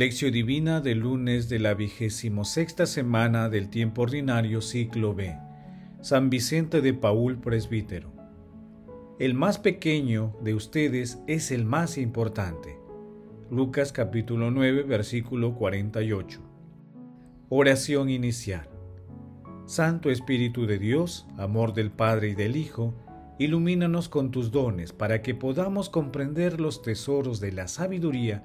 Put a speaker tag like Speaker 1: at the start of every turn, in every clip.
Speaker 1: Lección Divina del lunes de la vigésimo sexta semana del tiempo ordinario ciclo B. San Vicente de Paul, presbítero. El más pequeño de ustedes es el más importante. Lucas capítulo 9, versículo 48. Oración inicial. Santo Espíritu de Dios, amor del Padre y del Hijo, ilumínanos con tus dones para que podamos comprender los tesoros de la sabiduría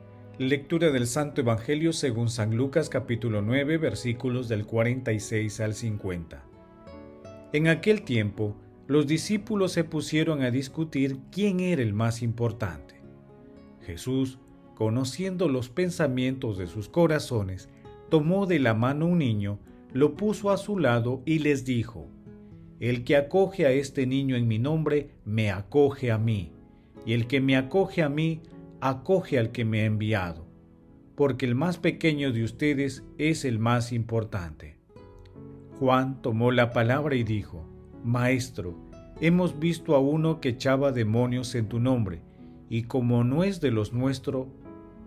Speaker 1: Lectura del Santo Evangelio según San Lucas capítulo 9 versículos del 46 al 50. En aquel tiempo, los discípulos se pusieron a discutir quién era el más importante. Jesús, conociendo los pensamientos de sus corazones, tomó de la mano un niño, lo puso a su lado y les dijo, El que acoge a este niño en mi nombre, me acoge a mí, y el que me acoge a mí, acoge al que me ha enviado, porque el más pequeño de ustedes es el más importante. Juan tomó la palabra y dijo, Maestro, hemos visto a uno que echaba demonios en tu nombre, y como no es de los nuestros,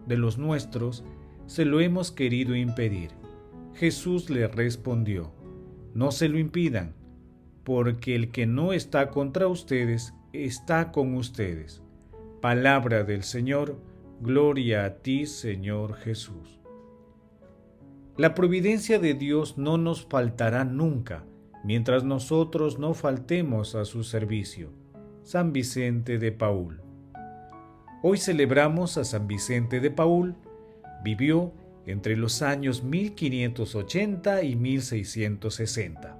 Speaker 1: de los nuestros, se lo hemos querido impedir. Jesús le respondió, No se lo impidan, porque el que no está contra ustedes está con ustedes. Palabra del Señor, gloria a ti Señor Jesús. La providencia de Dios no nos faltará nunca, mientras nosotros no faltemos a su servicio. San Vicente de Paul. Hoy celebramos a San Vicente de Paul. Vivió entre los años 1580 y 1660.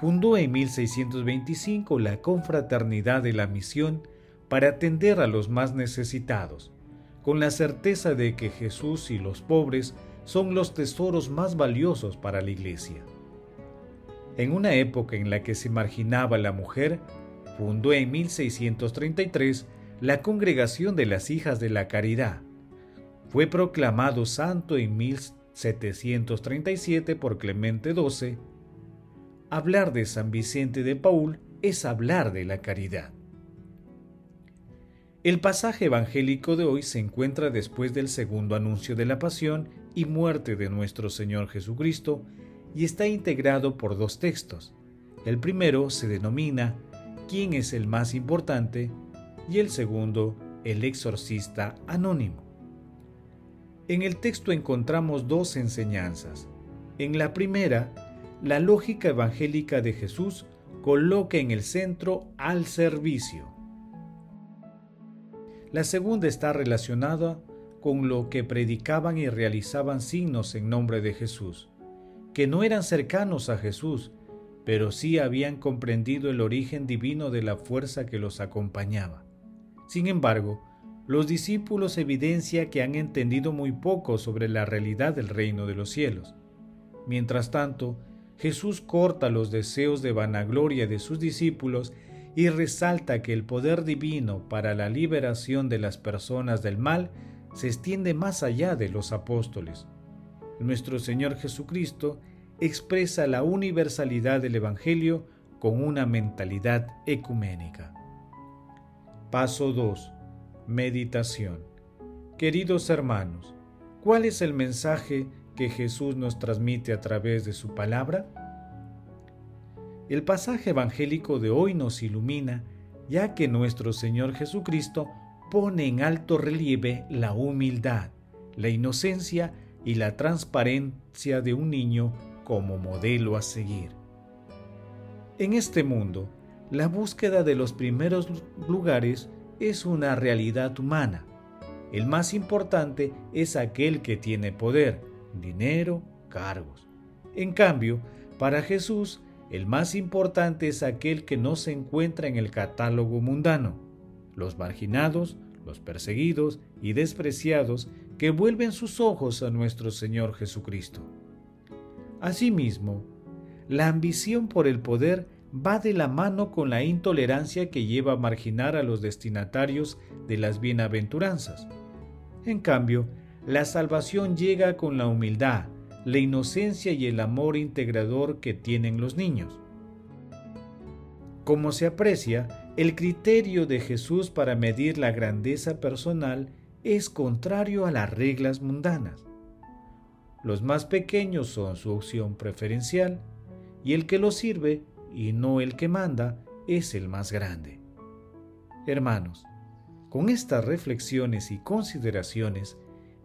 Speaker 1: Fundó en 1625 la Confraternidad de la Misión para atender a los más necesitados, con la certeza de que Jesús y los pobres son los tesoros más valiosos para la Iglesia. En una época en la que se marginaba la mujer, fundó en 1633 la Congregación de las Hijas de la Caridad. Fue proclamado santo en 1737 por Clemente XII. Hablar de San Vicente de Paul es hablar de la caridad. El pasaje evangélico de hoy se encuentra después del segundo anuncio de la pasión y muerte de nuestro Señor Jesucristo y está integrado por dos textos. El primero se denomina ¿Quién es el más importante? y el segundo El exorcista anónimo. En el texto encontramos dos enseñanzas. En la primera, la lógica evangélica de Jesús coloca en el centro al servicio la segunda está relacionada con lo que predicaban y realizaban signos en nombre de Jesús, que no eran cercanos a Jesús, pero sí habían comprendido el origen divino de la fuerza que los acompañaba. Sin embargo, los discípulos evidencia que han entendido muy poco sobre la realidad del reino de los cielos. Mientras tanto, Jesús corta los deseos de vanagloria de sus discípulos y resalta que el poder divino para la liberación de las personas del mal se extiende más allá de los apóstoles. Nuestro Señor Jesucristo expresa la universalidad del Evangelio con una mentalidad ecuménica. Paso 2. Meditación. Queridos hermanos, ¿cuál es el mensaje que Jesús nos transmite a través de su palabra? El pasaje evangélico de hoy nos ilumina, ya que nuestro Señor Jesucristo pone en alto relieve la humildad, la inocencia y la transparencia de un niño como modelo a seguir. En este mundo, la búsqueda de los primeros lugares es una realidad humana. El más importante es aquel que tiene poder, dinero, cargos. En cambio, para Jesús, el más importante es aquel que no se encuentra en el catálogo mundano. Los marginados, los perseguidos y despreciados que vuelven sus ojos a nuestro Señor Jesucristo. Asimismo, la ambición por el poder va de la mano con la intolerancia que lleva a marginar a los destinatarios de las bienaventuranzas. En cambio, la salvación llega con la humildad, la inocencia y el amor integrador que tienen los niños. Como se aprecia, el criterio de Jesús para medir la grandeza personal es contrario a las reglas mundanas. Los más pequeños son su opción preferencial y el que lo sirve y no el que manda es el más grande. Hermanos, con estas reflexiones y consideraciones,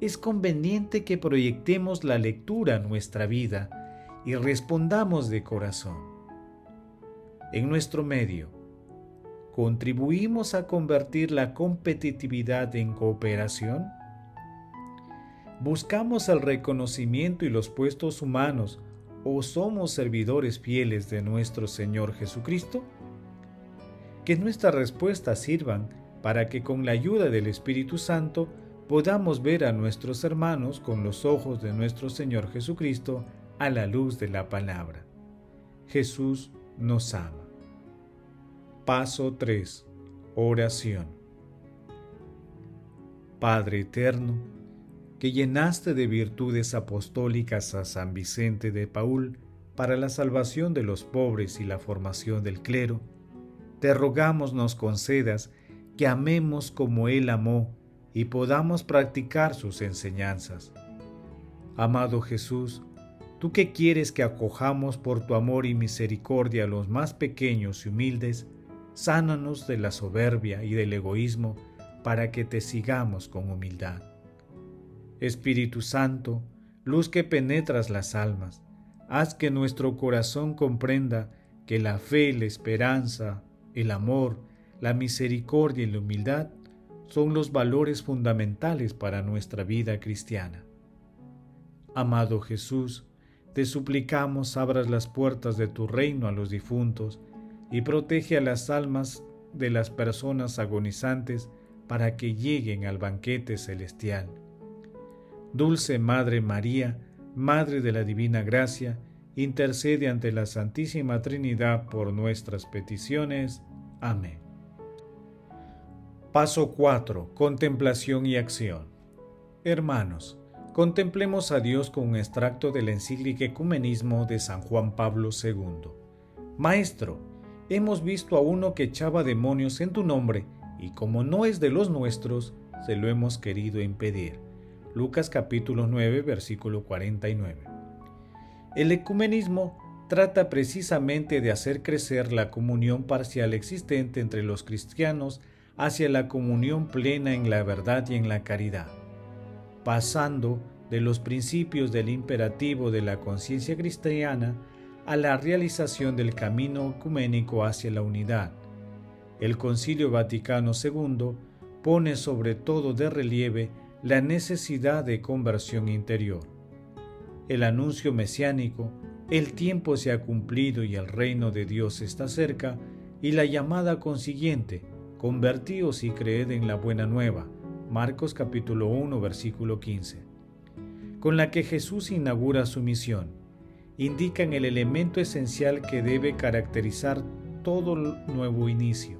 Speaker 1: es conveniente que proyectemos la lectura a nuestra vida y respondamos de corazón. En nuestro medio, ¿contribuimos a convertir la competitividad en cooperación? ¿Buscamos el reconocimiento y los puestos humanos o somos servidores fieles de nuestro Señor Jesucristo? Que nuestras respuestas sirvan para que con la ayuda del Espíritu Santo podamos ver a nuestros hermanos con los ojos de nuestro Señor Jesucristo a la luz de la palabra. Jesús nos ama. Paso 3. Oración. Padre eterno, que llenaste de virtudes apostólicas a San Vicente de Paul para la salvación de los pobres y la formación del clero, te rogamos nos concedas que amemos como Él amó y podamos practicar sus enseñanzas. Amado Jesús, tú que quieres que acojamos por tu amor y misericordia a los más pequeños y humildes, sánanos de la soberbia y del egoísmo para que te sigamos con humildad. Espíritu Santo, luz que penetras las almas, haz que nuestro corazón comprenda que la fe, la esperanza, el amor, la misericordia y la humildad son los valores fundamentales para nuestra vida cristiana. Amado Jesús, te suplicamos abras las puertas de tu reino a los difuntos y protege a las almas de las personas agonizantes para que lleguen al banquete celestial. Dulce Madre María, Madre de la Divina Gracia, intercede ante la Santísima Trinidad por nuestras peticiones. Amén. Paso 4. Contemplación y acción. Hermanos, contemplemos a Dios con un extracto del encíclica Ecumenismo de San Juan Pablo II. Maestro, hemos visto a uno que echaba demonios en tu nombre, y como no es de los nuestros, se lo hemos querido impedir. Lucas capítulo 9, versículo 49. El ecumenismo trata precisamente de hacer crecer la comunión parcial existente entre los cristianos hacia la comunión plena en la verdad y en la caridad, pasando de los principios del imperativo de la conciencia cristiana a la realización del camino ecuménico hacia la unidad. El Concilio Vaticano II pone sobre todo de relieve la necesidad de conversión interior. El anuncio mesiánico, el tiempo se ha cumplido y el reino de Dios está cerca, y la llamada consiguiente, Convertíos y creed en la buena nueva. Marcos capítulo 1 versículo 15. Con la que Jesús inaugura su misión, indican el elemento esencial que debe caracterizar todo nuevo inicio,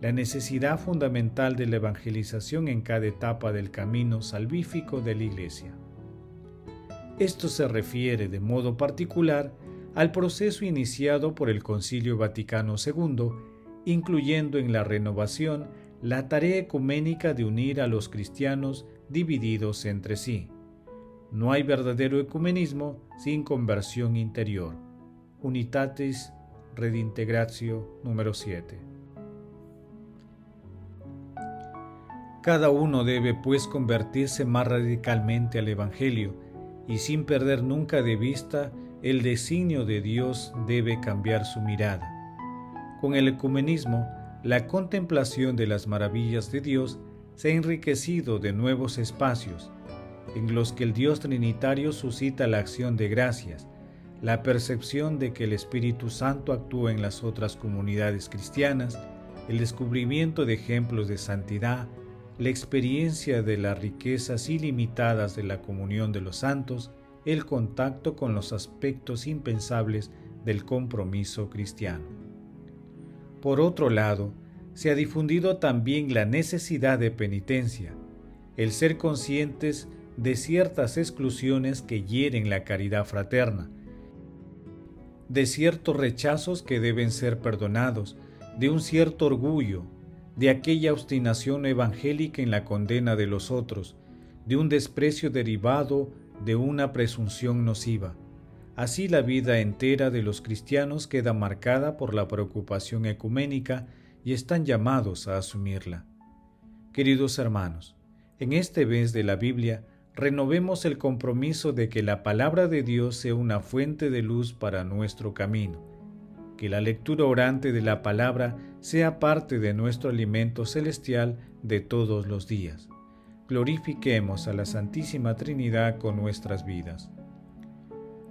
Speaker 1: la necesidad fundamental de la evangelización en cada etapa del camino salvífico de la Iglesia. Esto se refiere de modo particular al proceso iniciado por el Concilio Vaticano II incluyendo en la renovación la tarea ecuménica de unir a los cristianos divididos entre sí. No hay verdadero ecumenismo sin conversión interior. Unitatis Redintegratio número 7. Cada uno debe pues convertirse más radicalmente al Evangelio y sin perder nunca de vista el designio de Dios debe cambiar su mirada con el ecumenismo, la contemplación de las maravillas de Dios se ha enriquecido de nuevos espacios, en los que el Dios Trinitario suscita la acción de gracias, la percepción de que el Espíritu Santo actúa en las otras comunidades cristianas, el descubrimiento de ejemplos de santidad, la experiencia de las riquezas ilimitadas de la comunión de los santos, el contacto con los aspectos impensables del compromiso cristiano. Por otro lado, se ha difundido también la necesidad de penitencia, el ser conscientes de ciertas exclusiones que hieren la caridad fraterna, de ciertos rechazos que deben ser perdonados, de un cierto orgullo, de aquella obstinación evangélica en la condena de los otros, de un desprecio derivado de una presunción nociva. Así la vida entera de los cristianos queda marcada por la preocupación ecuménica y están llamados a asumirla. Queridos hermanos, en este mes de la Biblia renovemos el compromiso de que la palabra de Dios sea una fuente de luz para nuestro camino, que la lectura orante de la palabra sea parte de nuestro alimento celestial de todos los días. Glorifiquemos a la Santísima Trinidad con nuestras vidas.